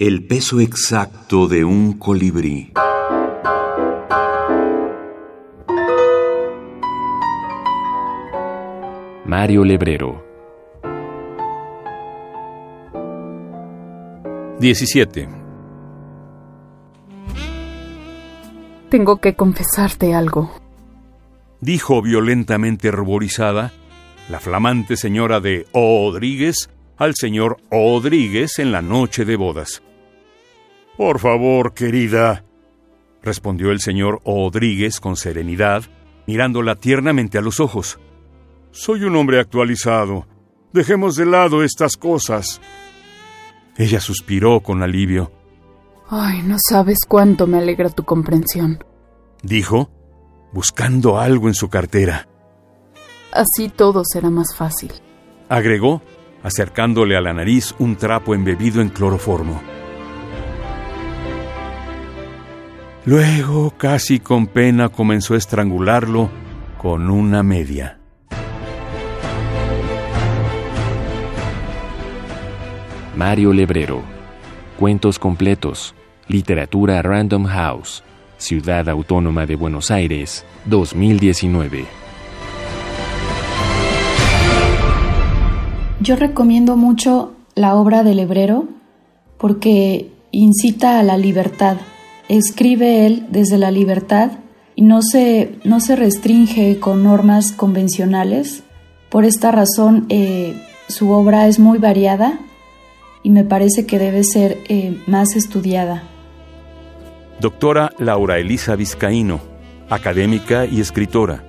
El peso exacto de un colibrí. Mario Lebrero. 17. Tengo que confesarte algo. Dijo violentamente ruborizada la flamante señora de Odríguez al señor Odríguez en la noche de bodas. Por favor, querida, respondió el señor Odríguez con serenidad, mirándola tiernamente a los ojos. Soy un hombre actualizado. Dejemos de lado estas cosas. Ella suspiró con alivio. Ay, no sabes cuánto me alegra tu comprensión. Dijo, buscando algo en su cartera. Así todo será más fácil. Agregó, acercándole a la nariz un trapo embebido en cloroformo. Luego, casi con pena, comenzó a estrangularlo con una media. Mario Lebrero. Cuentos completos. Literatura Random House. Ciudad Autónoma de Buenos Aires, 2019. Yo recomiendo mucho la obra del Lebrero porque incita a la libertad. Escribe él desde la libertad y no se, no se restringe con normas convencionales. Por esta razón, eh, su obra es muy variada y me parece que debe ser eh, más estudiada. Doctora Laura Elisa Vizcaíno, académica y escritora.